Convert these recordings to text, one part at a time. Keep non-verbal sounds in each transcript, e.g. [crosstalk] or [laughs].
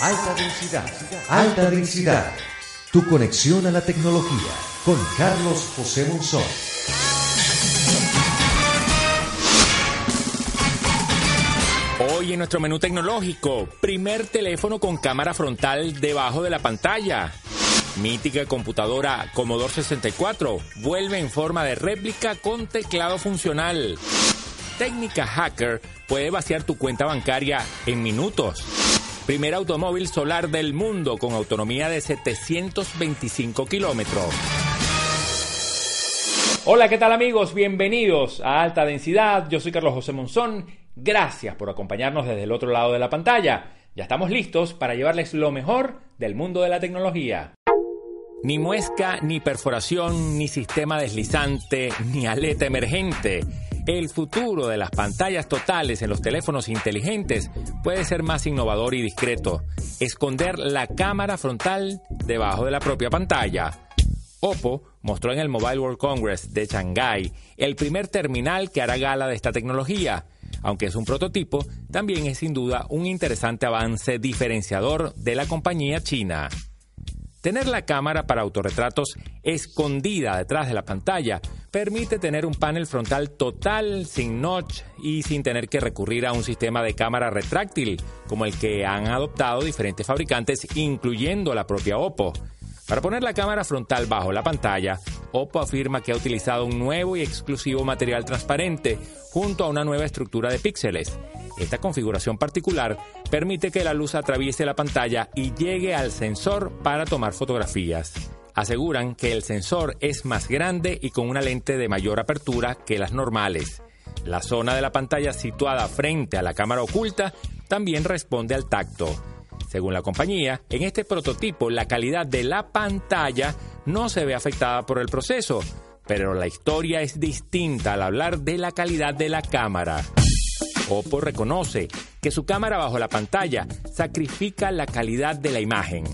Alta densidad, alta densidad. Tu conexión a la tecnología con Carlos José Monzón. Hoy en nuestro menú tecnológico, primer teléfono con cámara frontal debajo de la pantalla. Mítica computadora Commodore 64 vuelve en forma de réplica con teclado funcional. Técnica hacker puede vaciar tu cuenta bancaria en minutos. Primer automóvil solar del mundo con autonomía de 725 kilómetros. Hola, ¿qué tal amigos? Bienvenidos a Alta Densidad. Yo soy Carlos José Monzón. Gracias por acompañarnos desde el otro lado de la pantalla. Ya estamos listos para llevarles lo mejor del mundo de la tecnología. Ni muesca, ni perforación, ni sistema deslizante, ni aleta emergente. El futuro de las pantallas totales en los teléfonos inteligentes puede ser más innovador y discreto. Esconder la cámara frontal debajo de la propia pantalla. Oppo mostró en el Mobile World Congress de Shanghai el primer terminal que hará gala de esta tecnología. Aunque es un prototipo, también es sin duda un interesante avance diferenciador de la compañía china. Tener la cámara para autorretratos escondida detrás de la pantalla permite tener un panel frontal total, sin notch y sin tener que recurrir a un sistema de cámara retráctil, como el que han adoptado diferentes fabricantes, incluyendo la propia Oppo. Para poner la cámara frontal bajo la pantalla, Oppo afirma que ha utilizado un nuevo y exclusivo material transparente junto a una nueva estructura de píxeles. Esta configuración particular permite que la luz atraviese la pantalla y llegue al sensor para tomar fotografías. Aseguran que el sensor es más grande y con una lente de mayor apertura que las normales. La zona de la pantalla situada frente a la cámara oculta también responde al tacto. Según la compañía, en este prototipo la calidad de la pantalla no se ve afectada por el proceso, pero la historia es distinta al hablar de la calidad de la cámara. Oppo reconoce que su cámara bajo la pantalla sacrifica la calidad de la imagen.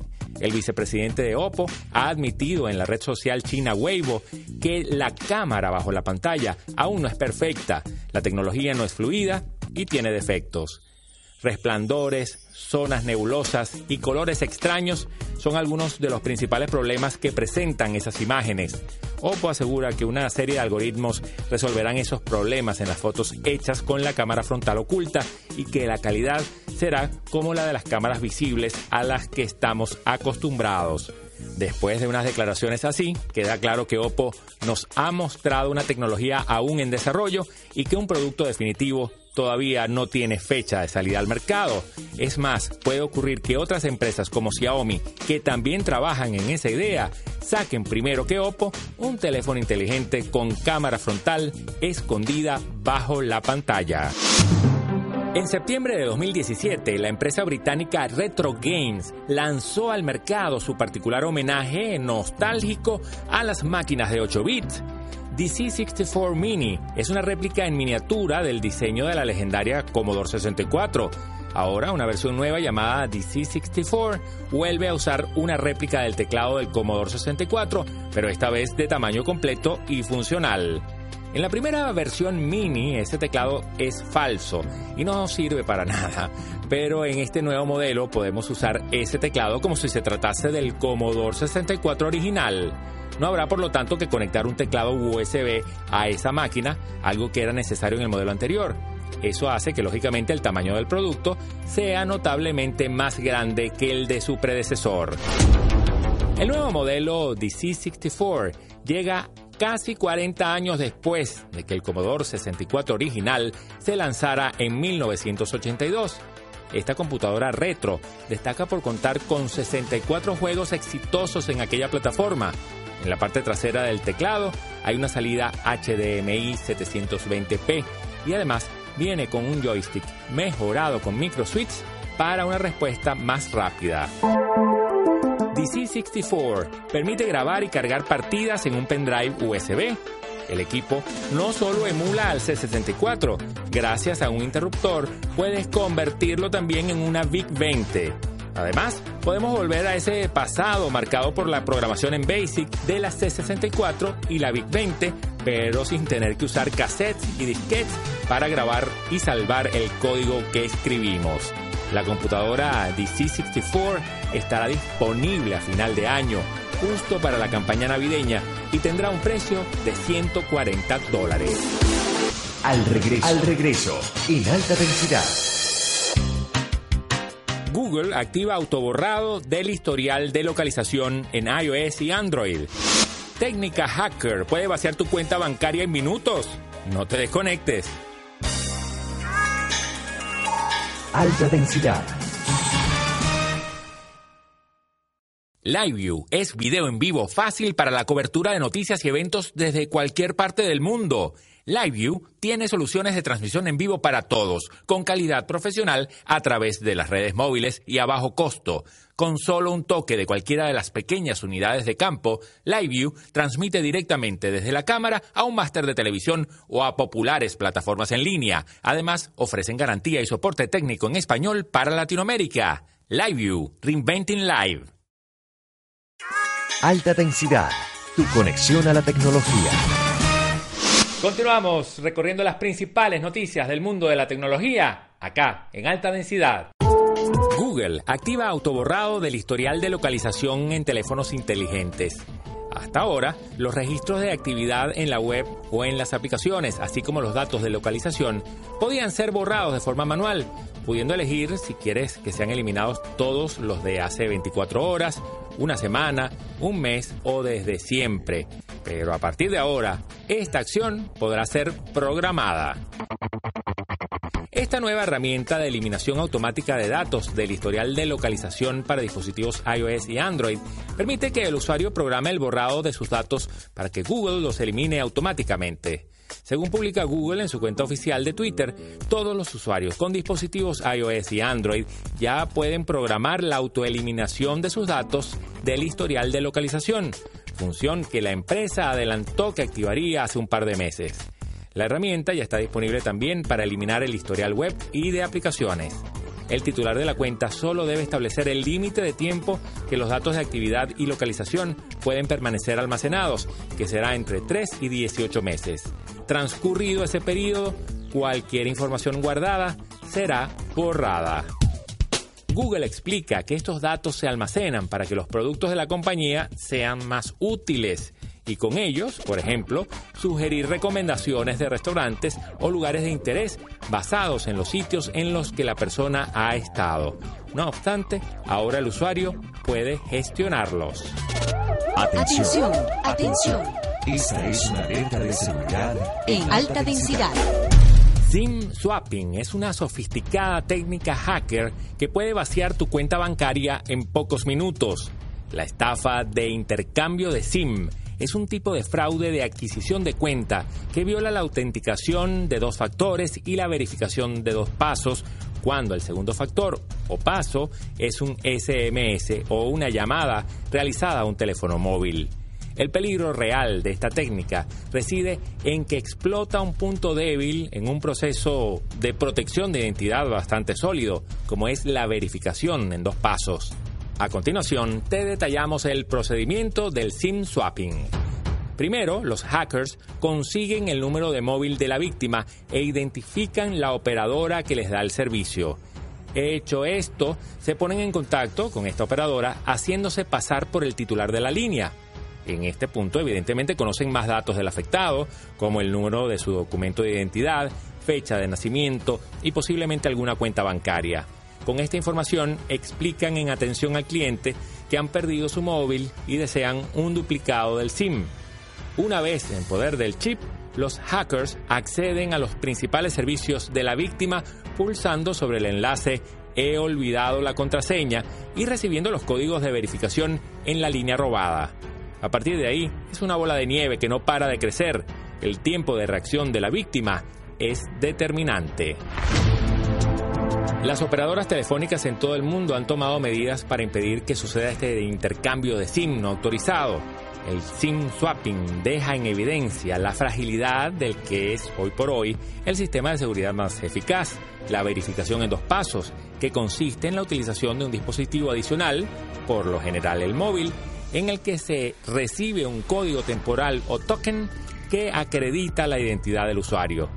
El vicepresidente de Oppo ha admitido en la red social china Weibo que la cámara bajo la pantalla aún no es perfecta, la tecnología no es fluida y tiene defectos. Resplandores, zonas nebulosas y colores extraños son algunos de los principales problemas que presentan esas imágenes. Oppo asegura que una serie de algoritmos resolverán esos problemas en las fotos hechas con la cámara frontal oculta y que la calidad será como la de las cámaras visibles a las que estamos acostumbrados. Después de unas declaraciones así, queda claro que Oppo nos ha mostrado una tecnología aún en desarrollo y que un producto definitivo todavía no tiene fecha de salida al mercado. Es más, puede ocurrir que otras empresas como Xiaomi, que también trabajan en esa idea, saquen primero que Oppo un teléfono inteligente con cámara frontal escondida bajo la pantalla. En septiembre de 2017, la empresa británica Retro Games lanzó al mercado su particular homenaje nostálgico a las máquinas de 8 bits. DC64 Mini es una réplica en miniatura del diseño de la legendaria Commodore 64. Ahora una versión nueva llamada DC64 vuelve a usar una réplica del teclado del Commodore 64, pero esta vez de tamaño completo y funcional. En la primera versión mini, este teclado es falso y no sirve para [laughs] nada, pero en este nuevo modelo podemos usar ese teclado como si se tratase del Commodore 64 original. No habrá por lo tanto que conectar un teclado USB a esa máquina, algo que era necesario en el modelo anterior. Eso hace que lógicamente el tamaño del producto sea notablemente más grande que el de su predecesor. El nuevo modelo DC64 llega casi 40 años después de que el Commodore 64 original se lanzara en 1982. Esta computadora retro destaca por contar con 64 juegos exitosos en aquella plataforma, En la parte trasera del teclado hay una salida HDMI 720p y además viene con un joystick mejorado con micro switch para una respuesta más rápida. DC64 permite grabar y cargar partidas en un pendrive USB. El equipo no solo emula al C64, gracias a un interruptor puedes convertirlo también en una VIC-20. Además, podemos volver a ese pasado marcado por la programación en BASIC de la C64 y la VIC-20, pero sin tener que usar cassettes y disquetes para grabar y salvar el código que escribimos. La computadora DC64 estará disponible a final de año, justo para la campaña navideña, y tendrá un precio de 140 dólares. Al regreso, al regreso, en alta densidad. Google activa autoborrado del historial de localización en iOS y Android. Técnica hacker puede vaciar tu cuenta bancaria en minutos. No te desconectes. Alta densidad. LiveView es video en vivo fácil para la cobertura de noticias y eventos desde cualquier parte del mundo. LiveView tiene soluciones de transmisión en vivo para todos, con calidad profesional a través de las redes móviles y a bajo costo. Con solo un toque de cualquiera de las pequeñas unidades de campo, LiveView transmite directamente desde la cámara a un máster de televisión o a populares plataformas en línea. Además, ofrecen garantía y soporte técnico en español para Latinoamérica. LiveView, Reinventing Live. Alta densidad. Tu conexión a la tecnología. Continuamos recorriendo las principales noticias del mundo de la tecnología, acá, en alta densidad. Google activa autoborrado del historial de localización en teléfonos inteligentes. Hasta ahora, los registros de actividad en la web o en las aplicaciones, así como los datos de localización, podían ser borrados de forma manual, pudiendo elegir si quieres que sean eliminados todos los de hace 24 horas, una semana, un mes o desde siempre. Pero a partir de ahora, esta acción podrá ser programada. Esta nueva herramienta de eliminación automática de datos del historial de localización para dispositivos iOS y Android permite que el usuario programe el borrado de sus datos para que Google los elimine automáticamente. Según publica Google en su cuenta oficial de Twitter, todos los usuarios con dispositivos iOS y Android ya pueden programar la autoeliminación de sus datos del historial de localización, función que la empresa adelantó que activaría hace un par de meses. La herramienta ya está disponible también para eliminar el historial web y de aplicaciones. El titular de la cuenta solo debe establecer el límite de tiempo que los datos de actividad y localización pueden permanecer almacenados, que será entre 3 y 18 meses. Transcurrido ese periodo, cualquier información guardada será borrada. Google explica que estos datos se almacenan para que los productos de la compañía sean más útiles y con ellos, por ejemplo, sugerir recomendaciones de restaurantes o lugares de interés basados en los sitios en los que la persona ha estado. No obstante, ahora el usuario puede gestionarlos. Atención, atención. Esta es una alerta de seguridad en alta densidad. SIM swapping es una sofisticada técnica hacker que puede vaciar tu cuenta bancaria en pocos minutos. La estafa de intercambio de SIM es un tipo de fraude de adquisición de cuenta que viola la autenticación de dos factores y la verificación de dos pasos cuando el segundo factor o paso es un SMS o una llamada realizada a un teléfono móvil. El peligro real de esta técnica reside en que explota un punto débil en un proceso de protección de identidad bastante sólido, como es la verificación en dos pasos. A continuación, te detallamos el procedimiento del SIM swapping. Primero, los hackers consiguen el número de móvil de la víctima e identifican la operadora que les da el servicio. Hecho esto, se ponen en contacto con esta operadora haciéndose pasar por el titular de la línea. En este punto, evidentemente, conocen más datos del afectado, como el número de su documento de identidad, fecha de nacimiento y posiblemente alguna cuenta bancaria. Con esta información explican en atención al cliente que han perdido su móvil y desean un duplicado del SIM. Una vez en poder del chip, los hackers acceden a los principales servicios de la víctima pulsando sobre el enlace He olvidado la contraseña y recibiendo los códigos de verificación en la línea robada. A partir de ahí, es una bola de nieve que no para de crecer. El tiempo de reacción de la víctima es determinante. Las operadoras telefónicas en todo el mundo han tomado medidas para impedir que suceda este intercambio de SIM no autorizado. El SIM swapping deja en evidencia la fragilidad del que es hoy por hoy el sistema de seguridad más eficaz, la verificación en dos pasos, que consiste en la utilización de un dispositivo adicional, por lo general el móvil, en el que se recibe un código temporal o token que acredita la identidad del usuario.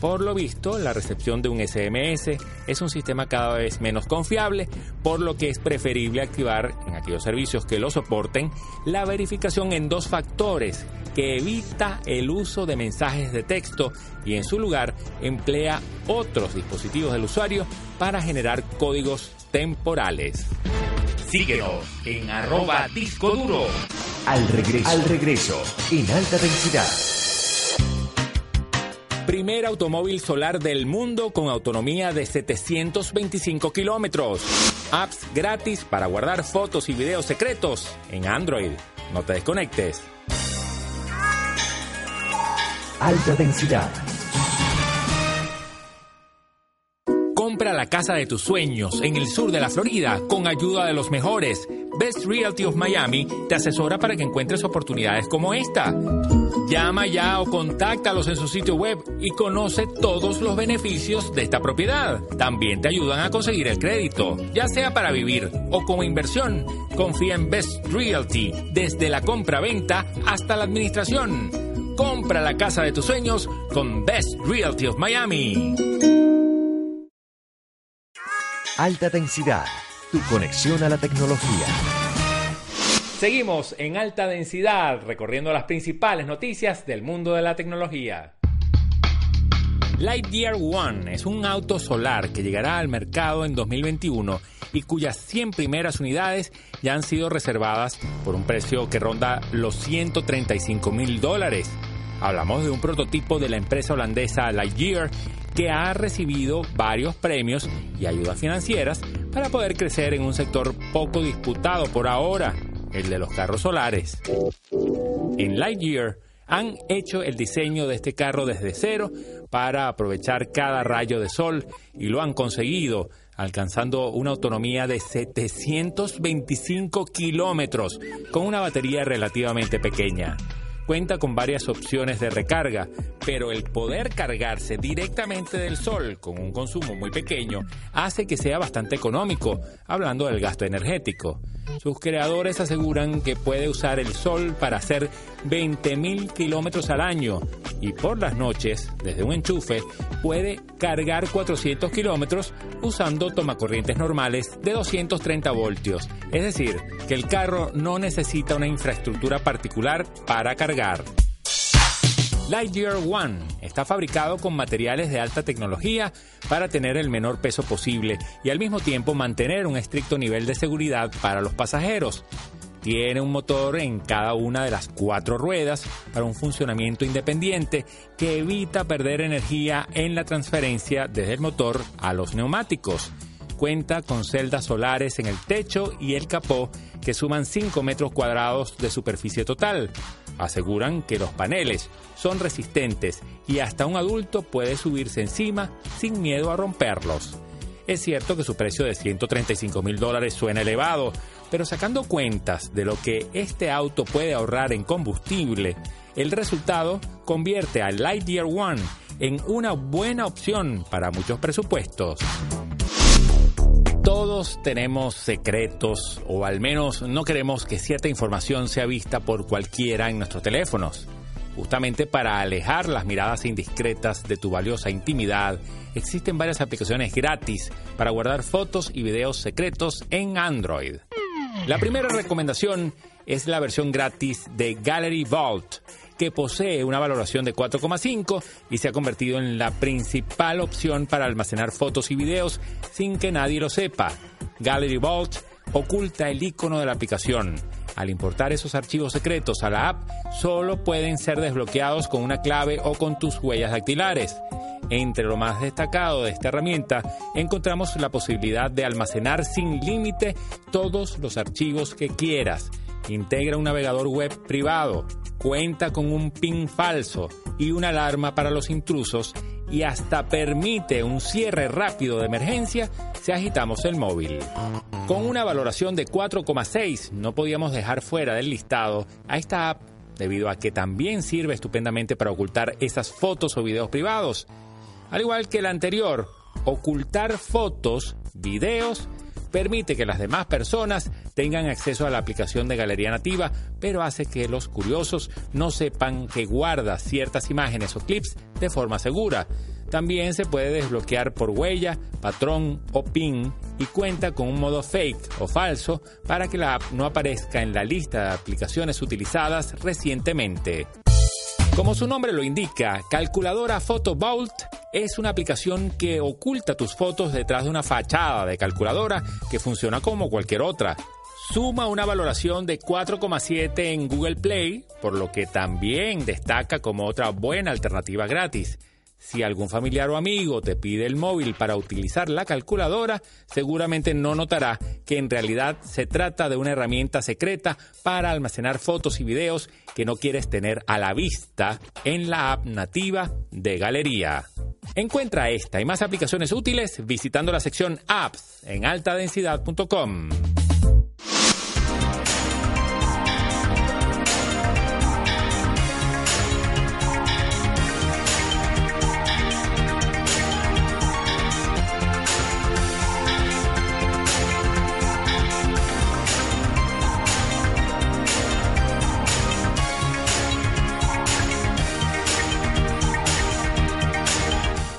Por lo visto, la recepción de un SMS es un sistema cada vez menos confiable, por lo que es preferible activar en aquellos servicios que lo soporten la verificación en dos factores que evita el uso de mensajes de texto y en su lugar emplea otros dispositivos del usuario para generar códigos temporales. Síguenos en arroba disco duro. Al regreso, al regreso, en alta densidad primer automóvil solar del mundo con autonomía de 725 kilómetros. Apps gratis para guardar fotos y videos secretos en Android. No te desconectes. Alta densidad. Compra la casa de tus sueños en el sur de la Florida con ayuda de los mejores. Best Realty of Miami te asesora para que encuentres oportunidades como esta. Llama ya o contáctalos en su sitio web y conoce todos los beneficios de esta propiedad. También te ayudan a conseguir el crédito, ya sea para vivir o como inversión. Confía en Best Realty desde la compra-venta hasta la administración. Compra la casa de tus sueños con Best Realty of Miami. Alta densidad, tu conexión a la tecnología. Seguimos en alta densidad recorriendo las principales noticias del mundo de la tecnología. Lightyear One es un auto solar que llegará al mercado en 2021 y cuyas 100 primeras unidades ya han sido reservadas por un precio que ronda los 135 mil dólares. Hablamos de un prototipo de la empresa holandesa Lightyear que ha recibido varios premios y ayudas financieras para poder crecer en un sector poco disputado por ahora el de los carros solares. En Lightyear han hecho el diseño de este carro desde cero para aprovechar cada rayo de sol y lo han conseguido, alcanzando una autonomía de 725 kilómetros con una batería relativamente pequeña cuenta con varias opciones de recarga, pero el poder cargarse directamente del sol con un consumo muy pequeño hace que sea bastante económico, hablando del gasto energético. Sus creadores aseguran que puede usar el sol para hacer 20.000 kilómetros al año y por las noches, desde un enchufe, puede cargar 400 kilómetros usando tomacorrientes normales de 230 voltios. Es decir, que el carro no necesita una infraestructura particular para cargar. Lightyear One está fabricado con materiales de alta tecnología para tener el menor peso posible y al mismo tiempo mantener un estricto nivel de seguridad para los pasajeros. Tiene un motor en cada una de las cuatro ruedas para un funcionamiento independiente que evita perder energía en la transferencia desde el motor a los neumáticos. Cuenta con celdas solares en el techo y el capó que suman 5 metros cuadrados de superficie total. Aseguran que los paneles son resistentes y hasta un adulto puede subirse encima sin miedo a romperlos. Es cierto que su precio de 135 mil dólares suena elevado, pero sacando cuentas de lo que este auto puede ahorrar en combustible, el resultado convierte al Lightyear One en una buena opción para muchos presupuestos. Todos tenemos secretos o al menos no queremos que cierta información sea vista por cualquiera en nuestros teléfonos. Justamente para alejar las miradas indiscretas de tu valiosa intimidad, existen varias aplicaciones gratis para guardar fotos y videos secretos en Android. La primera recomendación es la versión gratis de Gallery Vault, que posee una valoración de 4,5 y se ha convertido en la principal opción para almacenar fotos y videos sin que nadie lo sepa. Gallery Vault oculta el icono de la aplicación. Al importar esos archivos secretos a la app, solo pueden ser desbloqueados con una clave o con tus huellas dactilares. Entre lo más destacado de esta herramienta encontramos la posibilidad de almacenar sin límite todos los archivos que quieras integra un navegador web privado, cuenta con un PIN falso y una alarma para los intrusos y hasta permite un cierre rápido de emergencia si agitamos el móvil. Con una valoración de 4,6 no podíamos dejar fuera del listado a esta app debido a que también sirve estupendamente para ocultar esas fotos o videos privados. Al igual que la anterior, ocultar fotos, videos permite que las demás personas tengan acceso a la aplicación de Galería Nativa, pero hace que los curiosos no sepan que guarda ciertas imágenes o clips de forma segura. También se puede desbloquear por huella, patrón o PIN y cuenta con un modo fake o falso para que la app no aparezca en la lista de aplicaciones utilizadas recientemente. Como su nombre lo indica, Calculadora Photo Vault es una aplicación que oculta tus fotos detrás de una fachada de calculadora que funciona como cualquier otra. Suma una valoración de 4,7 en Google Play, por lo que también destaca como otra buena alternativa gratis. Si algún familiar o amigo te pide el móvil para utilizar la calculadora, seguramente no notará que en realidad se trata de una herramienta secreta para almacenar fotos y videos que no quieres tener a la vista en la app nativa de Galería. Encuentra esta y más aplicaciones útiles visitando la sección Apps en altadensidad.com.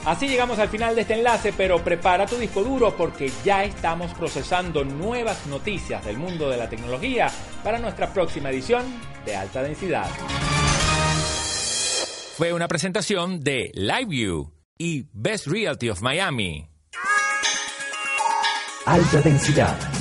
Así llegamos al final de este enlace, pero prepara tu disco duro porque ya estamos procesando nuevas noticias del mundo de la tecnología para nuestra próxima edición de alta densidad. Fue una presentación de LiveView y Best Realty of Miami. Alta densidad